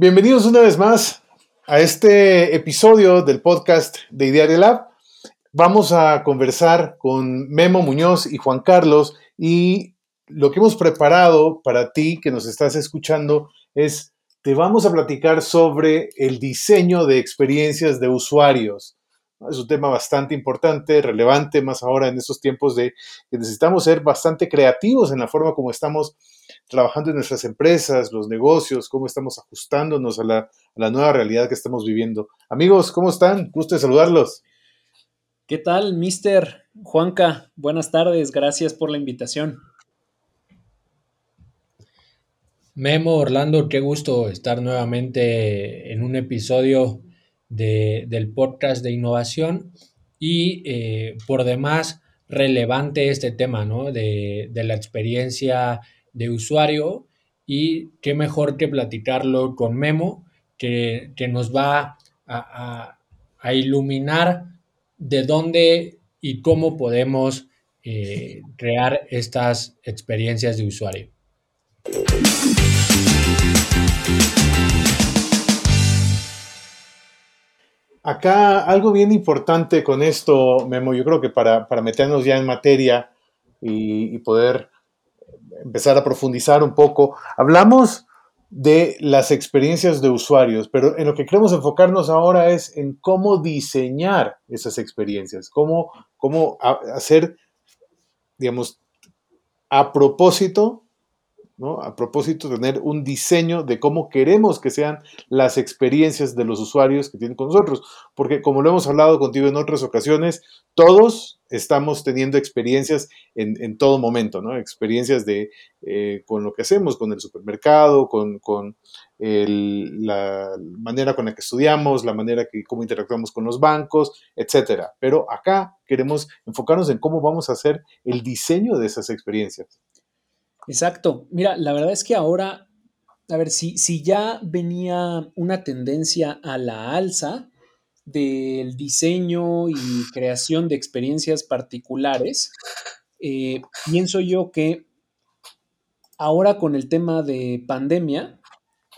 Bienvenidos una vez más a este episodio del podcast de Idearia Lab. Vamos a conversar con Memo Muñoz y Juan Carlos y lo que hemos preparado para ti que nos estás escuchando es, te vamos a platicar sobre el diseño de experiencias de usuarios. Es un tema bastante importante, relevante, más ahora en estos tiempos de que necesitamos ser bastante creativos en la forma como estamos trabajando en nuestras empresas, los negocios, cómo estamos ajustándonos a la, a la nueva realidad que estamos viviendo. Amigos, ¿cómo están? Gusto de saludarlos. ¿Qué tal, mister Juanca? Buenas tardes, gracias por la invitación. Memo, Orlando, qué gusto estar nuevamente en un episodio del podcast de innovación y eh, por demás relevante este tema ¿no? de, la experiencia de usuario y qué mejor que platicarlo con Memo que, nos va a, a iluminar de dónde y cómo podemos eh, crear estas experiencias de usuario. Acá algo bien importante con esto, Memo, yo creo que para, meternos ya en materia y, poder empezar a profundizar un poco, hablamos de las experiencias de usuarios, pero en lo que queremos enfocarnos ahora es en cómo diseñar esas experiencias, cómo, cómo hacer, digamos, a propósito a propósito, tener un diseño de cómo queremos que sean las experiencias de los usuarios que tienen con nosotros. Porque como lo hemos hablado contigo en otras ocasiones, todos estamos teniendo experiencias en, todo momento, ¿no? Experiencias de, eh, con lo que hacemos, con el supermercado, con, la manera con la que estudiamos, la manera que cómo interactuamos con los bancos, etcétera. Pero acá queremos enfocarnos en cómo vamos a hacer el diseño de esas experiencias. Exacto. Mira, la verdad es que ahora, a ver, si, si ya venía una tendencia a la alza del diseño y creación de experiencias particulares, eh, pienso yo que ahora con el tema de pandemia,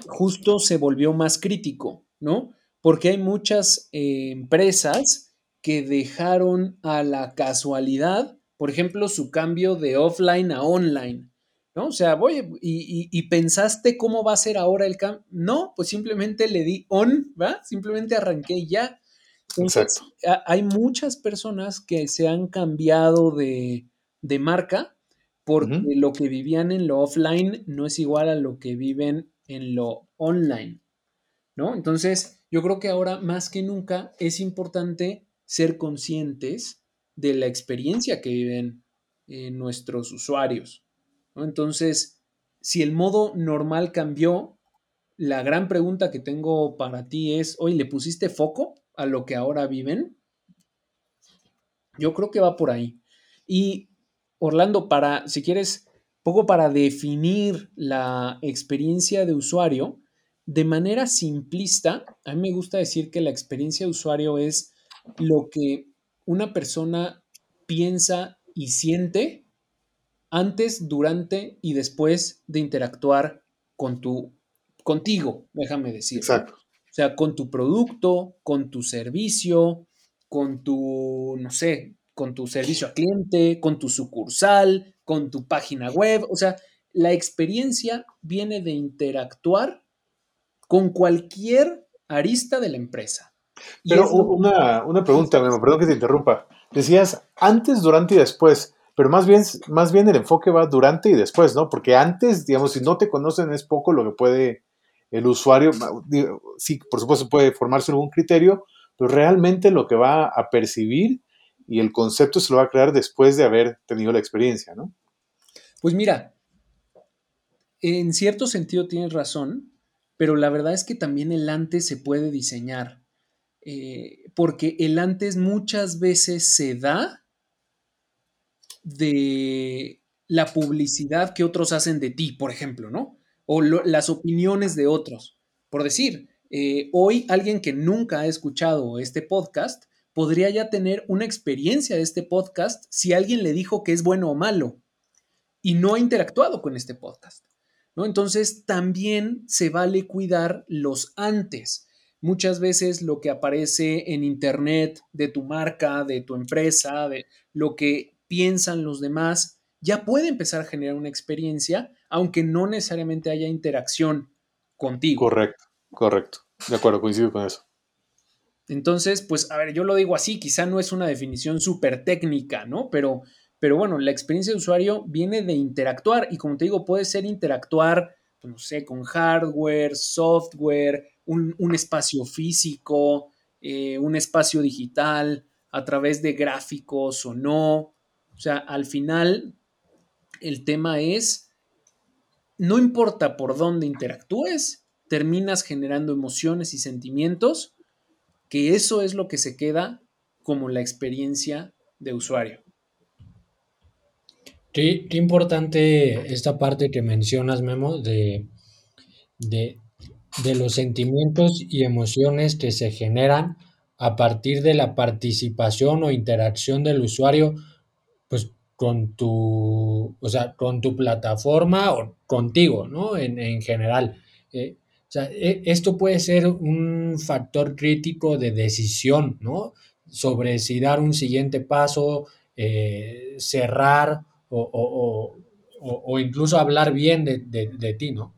justo se volvió más crítico, ¿no? Porque hay muchas eh, empresas que dejaron a la casualidad, por ejemplo, su cambio de offline a online. ¿No? O sea, voy y, pensaste cómo va a ser ahora el cambio. No, pues simplemente le di on, ¿va? Simplemente arranqué ya. Exacto. hay muchas personas que se han cambiado de, marca porque lo que vivían en lo offline no es igual a lo que viven en lo online, ¿no? Entonces, yo creo que ahora más que nunca es importante ser conscientes de la experiencia que viven eh, nuestros usuarios. Entonces, si el modo normal cambió, la gran pregunta que tengo para ti es, oye, ¿le pusiste foco a lo que ahora viven? Yo creo que va por ahí. Y Orlando, para, si quieres, poco para definir la experiencia de usuario, de manera simplista, a mí me gusta decir que la experiencia de usuario es lo que una persona piensa y siente antes, durante y después de interactuar con tu, contigo, déjame decir. Exacto. O sea, con tu producto, con tu servicio, con tu, no sé, con tu servicio a cliente, con tu sucursal, con tu página web. O sea, la experiencia viene de interactuar con cualquier arista de la empresa. Pero una, una, pregunta, perdón que te interrumpa. Decías antes, durante y después pero más bien, más bien el enfoque va durante y después, ¿no? Porque antes, digamos, si no te conocen es poco lo que puede el usuario, sí, por supuesto puede formarse algún criterio, pero realmente lo que va a percibir y el concepto se lo va a crear después de haber tenido la experiencia, ¿no? Pues mira, en cierto sentido tienes razón, pero la verdad es que también el antes se puede diseñar, eh, porque el antes muchas veces se da de la publicidad que otros hacen de ti, por ejemplo, ¿no? O las opiniones de otros. Por decir, eh, hoy alguien que nunca ha escuchado este podcast podría ya tener una experiencia de este podcast si alguien le dijo que es bueno o malo y no ha interactuado con este podcast. ¿no? Entonces también se vale cuidar los antes. Muchas veces lo que aparece en internet de tu marca, de tu empresa, de lo que piensan los demás, ya puede empezar a generar una experiencia, aunque no necesariamente haya interacción contigo. Correcto, correcto. De acuerdo, coincido con eso. Entonces, pues, a ver, yo lo digo así, quizá no es una definición súper técnica, ¿no? Pero, pero bueno, la experiencia de usuario viene de interactuar y como te digo, puede ser interactuar, pues, no sé, con hardware, software, un, espacio físico, eh, un espacio digital, a través de gráficos o no. O sea, al final, el tema es, no importa por dónde interactúes, terminas generando emociones y sentimientos, que eso es lo que se queda como la experiencia de usuario. Qué, importante esta parte que mencionas, Memo, de, de los sentimientos y emociones que se generan a partir de la participación o interacción del usuario, pues con tu, o sea, con tu plataforma o contigo, ¿no? En, en general. Eh, o sea, e, esto puede ser un factor crítico de decisión, ¿no? Sobre si dar un siguiente paso, eh, cerrar o, incluso hablar bien de, ti, ¿no?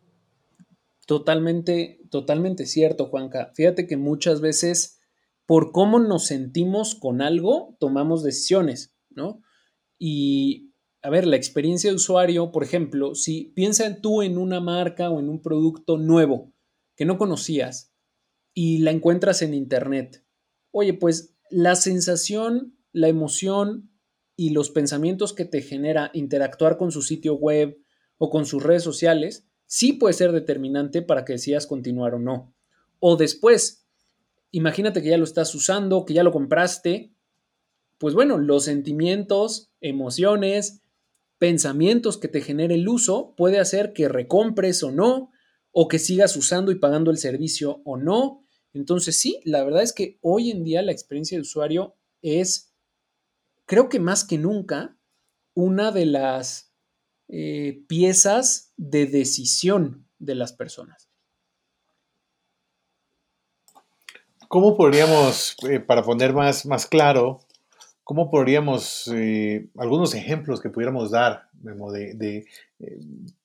Totalmente, totalmente cierto, Juanca. Fíjate que muchas veces, por cómo nos sentimos con algo, tomamos decisiones, ¿no? Y, a ver, la experiencia de usuario, por ejemplo, si piensa tú en una marca o en un producto nuevo, que no conocías y la encuentras en internet. Oye, pues la sensación, la emoción y los pensamientos que te genera interactuar con su sitio web o con sus redes sociales, sí puede ser determinante para que decidas continuar o no. O después, imagínate que ya lo estás usando, que ya lo compraste, pues bueno, los sentimientos, emociones, pensamientos que te genere el uso puede hacer que recompres o no, o que sigas usando y pagando el servicio o no. Entonces sí, la verdad es que hoy en día la experiencia de usuario es, creo que más que nunca, una de las eh, piezas de decisión de las personas. ¿Cómo podríamos, eh, para poner más, más claro, cómo podríamos, eh, algunos ejemplos que pudiéramos dar, de,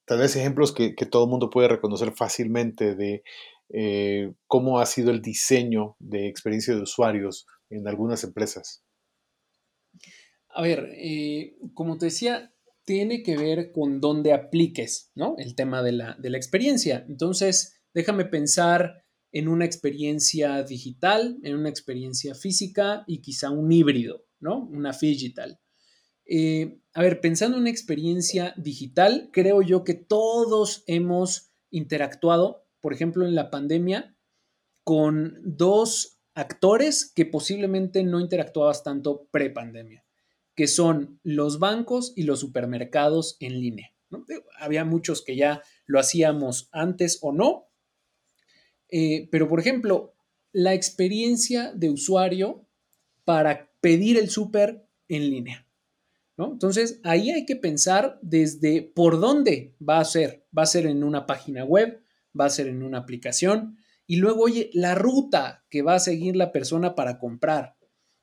tal vez ejemplos que, todo el mundo puede reconocer fácilmente de eh, cómo ha sido el diseño de experiencia de usuarios en algunas empresas. A ver, eh, como te decía, tiene que ver con dónde apliques, ¿no? El tema de la, de la experiencia. Entonces, déjame pensar en una experiencia digital, en una experiencia física y quizá un híbrido, ¿no? Una digital. Eh, a ver, pensando en una experiencia digital, creo yo que todos hemos interactuado, por ejemplo, en la pandemia, con dos actores que posiblemente no interactuabas tanto pre-pandemia, que son los bancos y los supermercados en línea. Había muchos que ya lo hacíamos antes o no, eh, pero por ejemplo, la experiencia de usuario para pedir el súper en línea. Entonces, ahí hay que pensar desde por dónde va a ser. Va a ser en una página web, va a ser en una aplicación. Y luego, oye, la ruta que va a seguir la persona para comprar.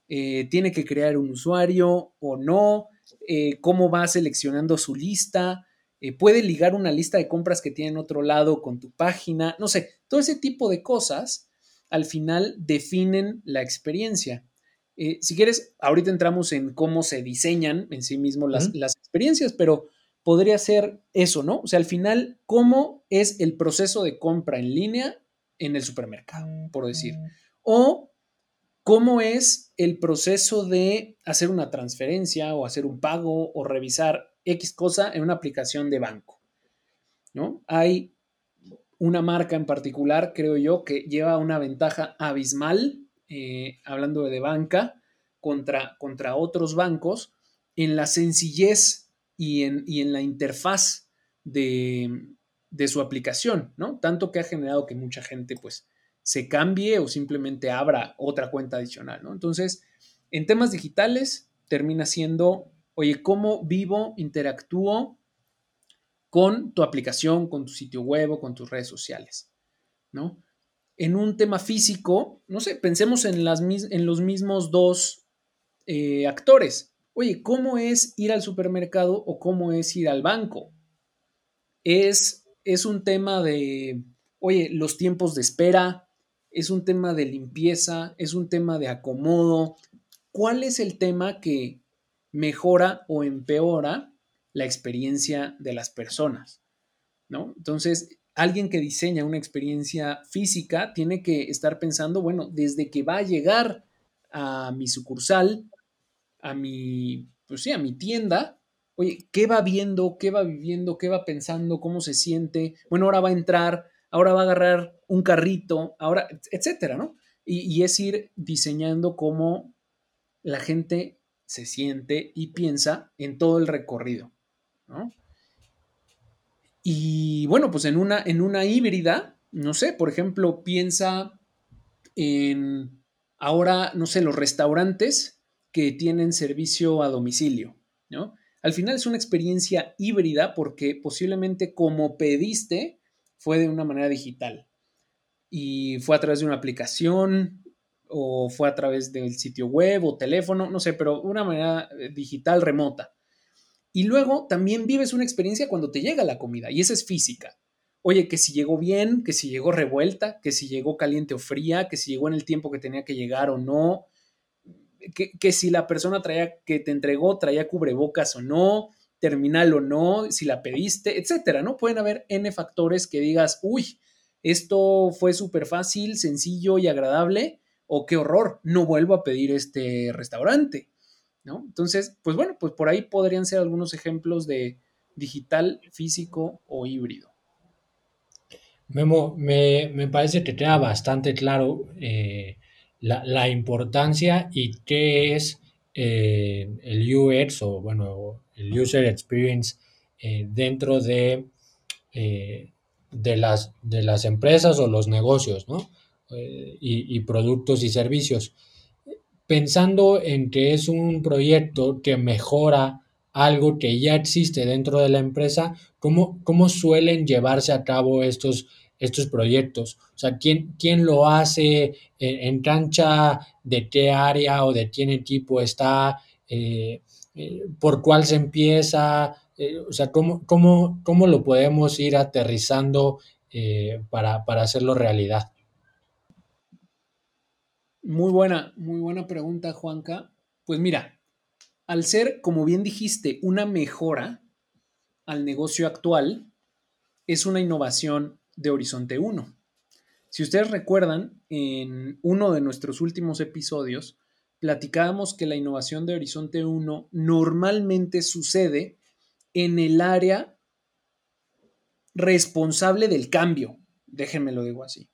Eh, ¿Tiene que crear un usuario o no? Eh, ¿Cómo va seleccionando su lista? Eh, ¿Puede ligar una lista de compras que tiene en otro lado con tu página? No sé, todo ese tipo de cosas al final definen la experiencia. Eh, si quieres, ahorita entramos en cómo se diseñan en sí mismo las, experiencias, pero podría ser eso, ¿no? O sea, al final, ¿cómo es el proceso de compra en línea en el supermercado, por decir? O cómo es el proceso de hacer una transferencia o hacer un pago o revisar X cosa en una aplicación de banco. ¿no? Hay una marca en particular, creo yo, que lleva una ventaja abismal, eh, hablando de banca, contra, contra otros bancos, en la sencillez y en, en la interfaz de, de, su aplicación, ¿no? Tanto que ha generado que mucha gente, pues, se cambie o simplemente abra otra cuenta adicional, ¿no? Entonces, en temas digitales, termina siendo, oye, ¿cómo vivo, interactúo con tu aplicación, con tu sitio web o con tus redes sociales, ¿no? En un tema físico, no sé, pensemos en, los mismos dos eh, actores. Oye, ¿cómo es ir al supermercado o cómo es ir al banco? Es, es un tema de, oye, los tiempos de espera, es un tema de limpieza, es un tema de acomodo. ¿Cuál es el tema que mejora o empeora la experiencia de las personas, ¿no? Entonces, alguien que diseña una experiencia física tiene que estar pensando, bueno, desde que va a llegar a mi sucursal, a mi, pues sí, a mi tienda, oye, ¿qué va viendo? ¿Qué va viviendo? ¿Qué va pensando? ¿Cómo se siente? Bueno, ahora va a entrar, ahora va a agarrar un carrito, ahora, etcétera, ¿no? Y, y es ir diseñando cómo la gente se siente y piensa en todo el recorrido. Y bueno, pues en una, en una híbrida, no sé, por ejemplo, piensa en ahora, no sé, los restaurantes que tienen servicio a domicilio, ¿no? Al final es una experiencia híbrida porque posiblemente como pediste fue de una manera digital y fue a través de una aplicación o fue a través del sitio web o teléfono, no sé, pero una manera eh, digital remota. Y luego también vives una experiencia cuando te llega la comida, y esa es física. Oye, que si llegó bien, que si llegó revuelta, que si llegó caliente o fría, que si llegó en el tiempo que tenía que llegar o no, que, si la persona traía, que te entregó traía cubrebocas o no, terminal o no, si la pediste, etcétera, ¿no? Pueden haber N factores que digas, uy, esto fue súper fácil, sencillo y agradable, o qué horror, no vuelvo a pedir este restaurante. Entonces, pues bueno, pues por ahí podrían ser algunos ejemplos de digital, físico o híbrido. Memo, me, parece que queda bastante claro eh, la, importancia y qué es eh, el UX o, bueno, el User Experience eh, dentro de, de, las, de las empresas o los negocios, ¿no? y, productos y servicios pensando en que es un proyecto que mejora algo que ya existe dentro de la empresa, ¿cómo, cómo suelen llevarse a cabo estos, estos proyectos? O sea, ¿quién, quién lo hace? ¿En, cancha de qué área o de qué equipo está? Eh, eh, ¿Por cuál se empieza? Eh, o sea, ¿cómo, cómo, ¿cómo, lo podemos ir aterrizando para, para hacerlo realidad? Muy buena, muy buena pregunta, Juanca. Pues mira, al ser, como bien dijiste, una mejora al negocio actual, es una innovación de Horizonte 1. Si ustedes recuerdan, en uno de nuestros últimos episodios, platicábamos que la innovación de Horizonte 1 normalmente sucede en el área responsable del cambio. Déjenme lo digo así.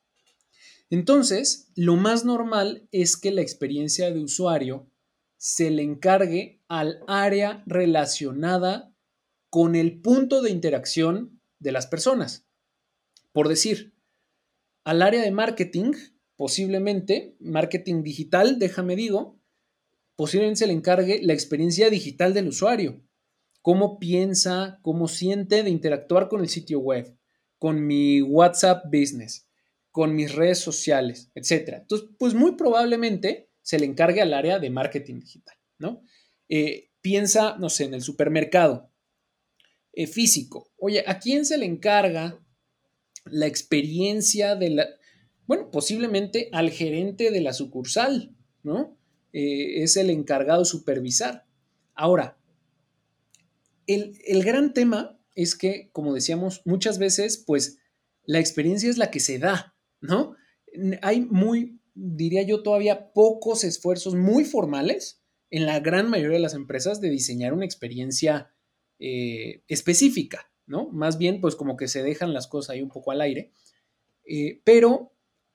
Entonces, lo más normal es que la experiencia de usuario se le encargue al área relacionada con el punto de interacción de las personas. Por decir, al área de marketing, posiblemente, marketing digital, déjame digo, posiblemente se le encargue la experiencia digital del usuario. Cómo piensa, cómo siente de interactuar con el sitio web, con mi WhatsApp Business con mis redes sociales, etcétera. Entonces, pues muy probablemente se le encargue al área de marketing digital, ¿no? Eh, piensa, no sé, en el supermercado eh, físico. Oye, ¿a quién se le encarga la experiencia de la, bueno, posiblemente al gerente de la sucursal, ¿no? Eh, es el encargado de supervisar. Ahora, el, el gran tema es que, como decíamos, muchas veces, pues, la experiencia es la que se da, ¿no? Hay muy, diría yo, todavía pocos esfuerzos muy formales en la gran mayoría de las empresas de diseñar una experiencia eh, específica, ¿no? Más bien, pues como que se dejan las cosas ahí un poco al aire. Eh, pero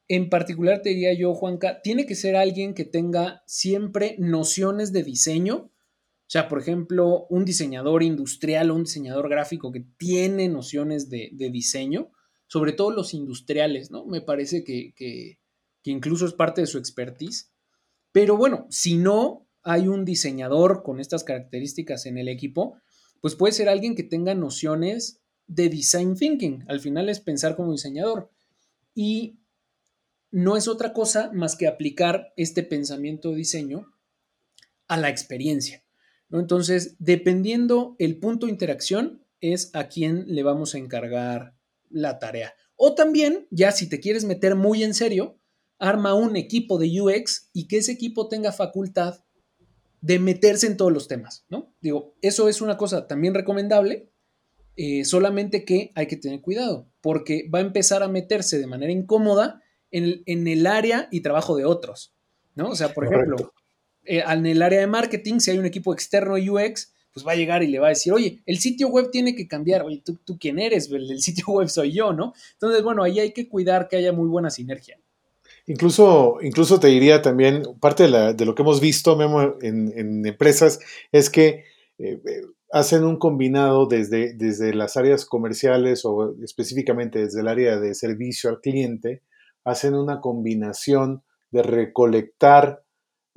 en particular te diría yo, Juanca, tiene que ser alguien que tenga siempre nociones de diseño. O sea, por ejemplo, un diseñador industrial o un diseñador gráfico que tiene nociones de, diseño, sobre todo los industriales, ¿no? Me parece que, que, incluso es parte de su expertise. Pero bueno, si no hay un diseñador con estas características en el equipo, pues puede ser alguien que tenga nociones de design thinking. Al final es pensar como diseñador. Y no es otra cosa más que aplicar este pensamiento de diseño a la experiencia. ¿no? Entonces, dependiendo el punto de interacción, es a quién le vamos a encargar la tarea. O también, ya si te quieres meter muy en serio, arma un equipo de UX y que ese equipo tenga facultad de meterse en todos los temas, ¿no? Digo, eso es una cosa también recomendable, eh, solamente que hay que tener cuidado, porque va a empezar a meterse de manera incómoda en, el área y trabajo de otros, ¿no? O sea, por ejemplo, eh, en el área de marketing, si hay un equipo externo UX, pues va a llegar y le va a decir, oye, el sitio web tiene que cambiar, oye, ¿tú, tú quién eres? El, sitio web soy yo, ¿no? Entonces, bueno, ahí hay que cuidar que haya muy buena sinergia. Incluso, incluso te diría también, parte de, lo que hemos visto en, empresas es que eh, eh, hacen un combinado desde, desde las áreas comerciales o específicamente desde el área de servicio al cliente, hacen una combinación de recolectar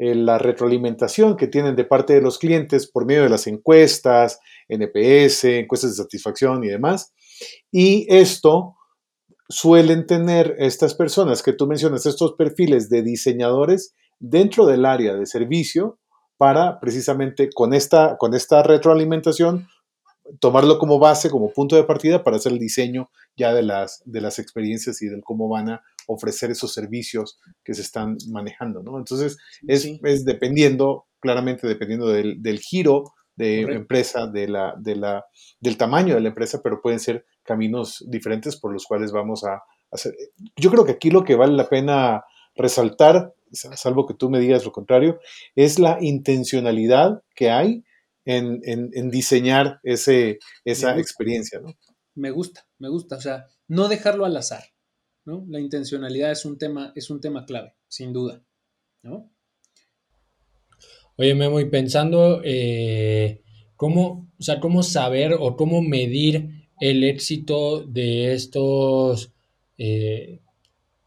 eh, la retroalimentación que tienen de parte de los clientes por medio de las encuestas, NPS, encuestas de satisfacción y demás. Y esto suelen tener estas personas que tú mencionas, estos perfiles de diseñadores dentro del área de servicio para precisamente con esta, con esta retroalimentación tomarlo como base, como punto de partida para hacer el diseño ya de las, de las experiencias y del cómo van a ofrecer esos servicios que se están manejando, ¿no? Entonces, es, es dependiendo, claramente dependiendo del, del giro de empresa, de la, de la, del tamaño de la empresa, pero pueden ser caminos diferentes por los cuales vamos a hacer. Yo creo que aquí lo que vale la pena resaltar, salvo que tú me digas lo contrario, es la intencionalidad que hay en, diseñar ese, esa experiencia, ¿no? Me gusta, me gusta. O sea, no dejarlo al azar, ¿no? La intencionalidad es un tema, es un tema clave, sin duda. Oye, Memo, y pensando eh, cómo, o sea, cómo saber o cómo medir el éxito de estos, eh,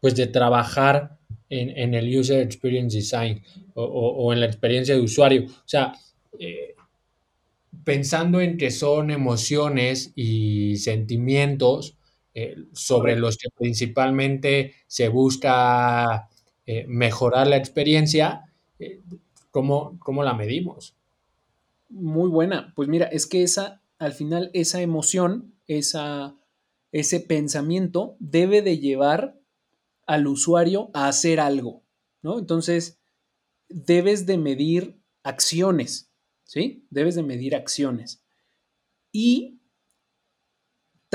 pues de trabajar en, el User Experience Design o, en la experiencia de usuario. O sea, eh, pensando en que son emociones y sentimientos eh, sobre los que principalmente se busca eh, mejorar la experiencia, eh, ¿cómo, la medimos? Muy buena. Pues mira, es que esa, al final, esa emoción, esa, ese pensamiento debe de llevar al usuario a hacer algo, ¿no? Entonces, debes de medir acciones. ¿sí? Debes de medir acciones. Y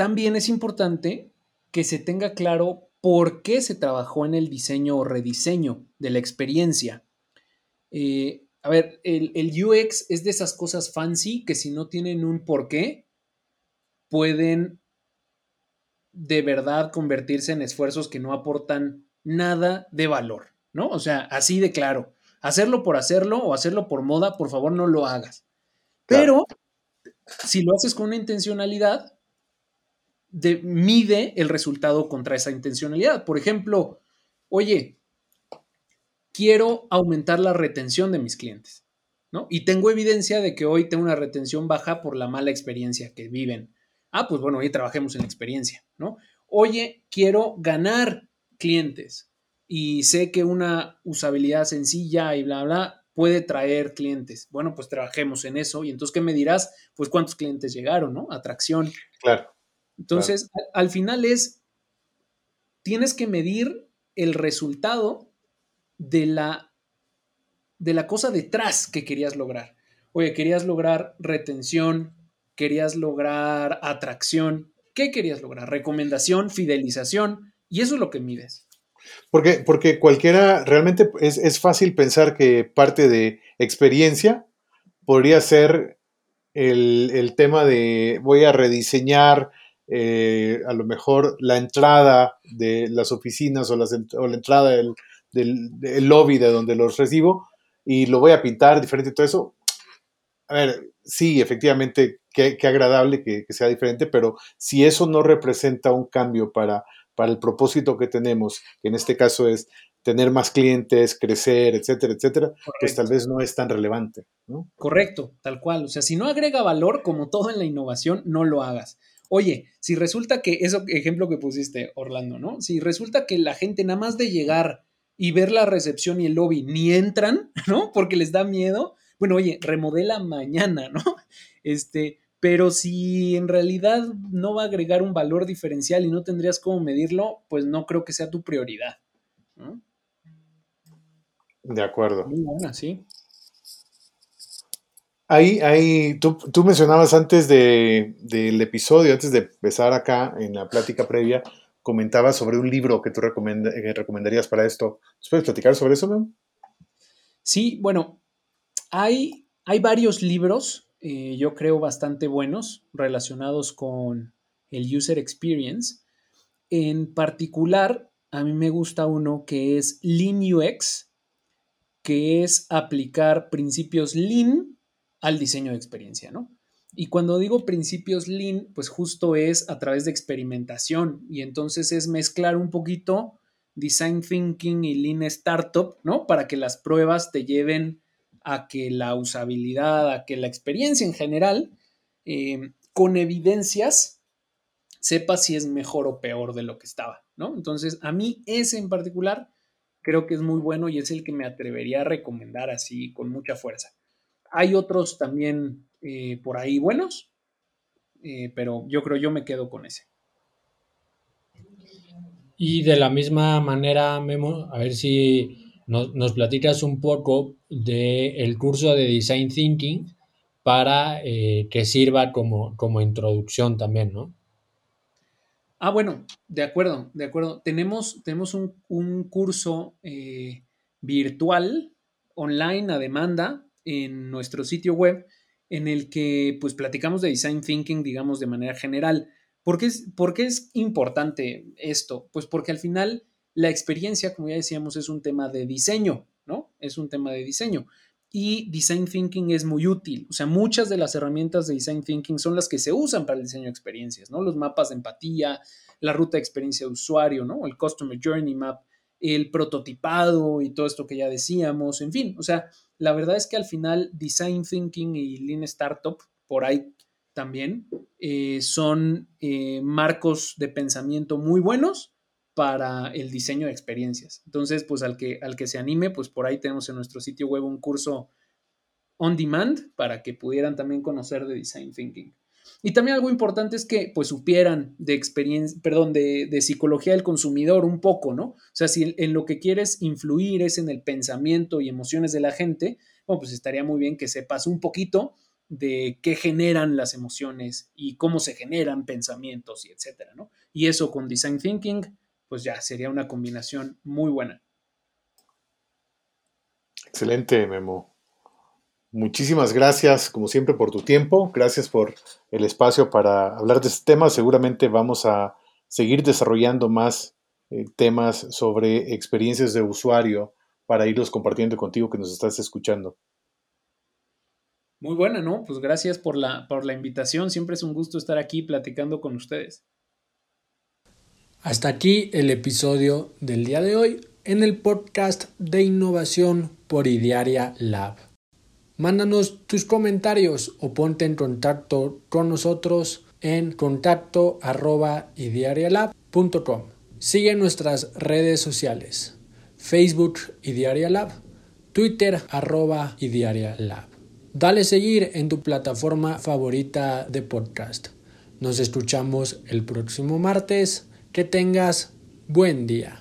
también es importante que se tenga claro por qué se trabajó en el diseño o rediseño de la experiencia. Eh, a ver, el, el, UX es de esas cosas fancy que si no tienen un por qué, pueden de verdad convertirse en esfuerzos que no aportan nada de valor, ¿no? O sea, así de claro hacerlo por hacerlo o hacerlo por moda, por favor no lo hagas. Pero si lo haces con una intencionalidad, mide el resultado contra esa intencionalidad. Por ejemplo, oye, quiero aumentar la retención de mis clientes, ¿no? Y tengo evidencia de que hoy tengo una retención baja por la mala experiencia que viven. Ah, pues bueno, hoy trabajemos en la experiencia, ¿no? Oye, quiero ganar clientes y sé que una usabilidad sencilla y bla, bla, puede traer clientes. Bueno, pues trabajemos en eso. Y entonces, ¿qué me dirás? Pues cuántos clientes llegaron, ¿no? Atracción. Claro. Entonces, Al, final es, tienes que medir el resultado de la, de la cosa detrás que querías lograr. Oye, querías lograr retención, querías lograr atracción. ¿Qué querías lograr? Recomendación, fidelización. Y eso es lo que mides. Porque, porque cualquiera, realmente es, fácil pensar que parte de experiencia podría ser el, tema de voy a rediseñar eh, a lo mejor la entrada de las oficinas o, o la entrada del, del, lobby de donde los recibo y lo voy a pintar diferente y todo eso. A ver, sí, efectivamente, qué, agradable que, sea diferente, pero si eso no representa un cambio para, para el propósito que tenemos, que en este caso es tener más clientes, crecer, etcétera, etcétera, pues tal vez no es tan relevante. ¿no? Correcto, tal cual. O sea, si no agrega valor, como todo en la innovación, no lo hagas. Oye, si resulta que, eso ejemplo que pusiste, Orlando, ¿no? Si resulta que la gente nada más de llegar y ver la recepción y el lobby ni entran, ¿no? Porque les da miedo. Bueno, oye, remodela mañana, ¿no? Este, pero si en realidad no va a agregar un valor diferencial y no tendrías cómo medirlo, pues no creo que sea tu prioridad. ¿no? De acuerdo. Muy buena, sí. Ahí, ahí, tú, mencionabas antes de, del episodio, antes de empezar acá en la plática previa, comentabas sobre un libro que tú recomendarías para esto. ¿Puedes platicar sobre eso, Mem? Sí, bueno, hay, hay varios libros, eh, yo creo, bastante buenos relacionados con el user experience. En particular, a mí me gusta uno que es Lean UX, que es aplicar principios lean al diseño de experiencia, ¿no? Y cuando digo principios lean, pues justo es a través de experimentación y entonces es mezclar un poquito design thinking y lean startup, ¿no? Para que las pruebas te lleven a que la usabilidad, a que la experiencia en general, eh, con evidencias, sepa si es mejor o peor de lo que estaba, ¿no? Entonces, a mí ese en particular creo que es muy bueno y es el que me atrevería a recomendar así con mucha fuerza. Hay otros también eh, por ahí buenos, eh, pero yo creo yo me quedo con ese. Y de la misma manera, Memo, a ver si nos, platicas un poco del curso de Design Thinking para eh, que sirva como, como introducción también, ¿no? Ah, bueno, de acuerdo, de acuerdo. Tenemos, tenemos un, curso eh, virtual, online, a demanda, en nuestro sitio web, en el que pues platicamos de design thinking, digamos, de manera general. ¿Por qué es, por qué es importante esto? Pues porque al final la experiencia, como ya decíamos, es un tema de diseño, ¿no? Es un tema de diseño y Design Thinking es muy útil. O sea, muchas de las herramientas de Design Thinking son las que se usan para el diseño de experiencias, ¿no? Los mapas de empatía, la ruta de experiencia de usuario, ¿no? El Customer Journey Map, el prototipado y todo esto que ya decíamos, en fin, o sea, la verdad es que al final Design Thinking y Lean Startup, por ahí también, eh, son eh, marcos de pensamiento muy buenos para el diseño de experiencias. Entonces, pues al que, al que se anime, pues por ahí tenemos en nuestro sitio web un curso on demand para que pudieran también conocer de design thinking. Y también algo importante es que pues supieran de experiencia, perdón, de, de, psicología del consumidor un poco, ¿no? O sea, si en lo que quieres influir es en el pensamiento y emociones de la gente, bueno, pues estaría muy bien que sepas un poquito de qué generan las emociones y cómo se generan pensamientos y etcétera, ¿no? Y eso con design thinking pues ya sería una combinación muy buena. Excelente, Memo. Muchísimas gracias, como siempre, por tu tiempo. Gracias por el espacio para hablar de este tema. Seguramente vamos a seguir desarrollando más eh, temas sobre experiencias de usuario para irlos compartiendo contigo que nos estás escuchando. Muy buena, ¿no? Pues gracias por la, por la invitación. Siempre es un gusto estar aquí platicando con ustedes. Hasta aquí el episodio del día de hoy en el podcast de innovación por Idiaria Lab. Mándanos tus comentarios o ponte en contacto con nosotros en contacto arroba idiarialab.com. Sigue nuestras redes sociales, Facebook Idiaria Lab, Twitter arroba Idiaria Lab. Dale seguir en tu plataforma favorita de podcast. Nos escuchamos el próximo martes que tengas buen día.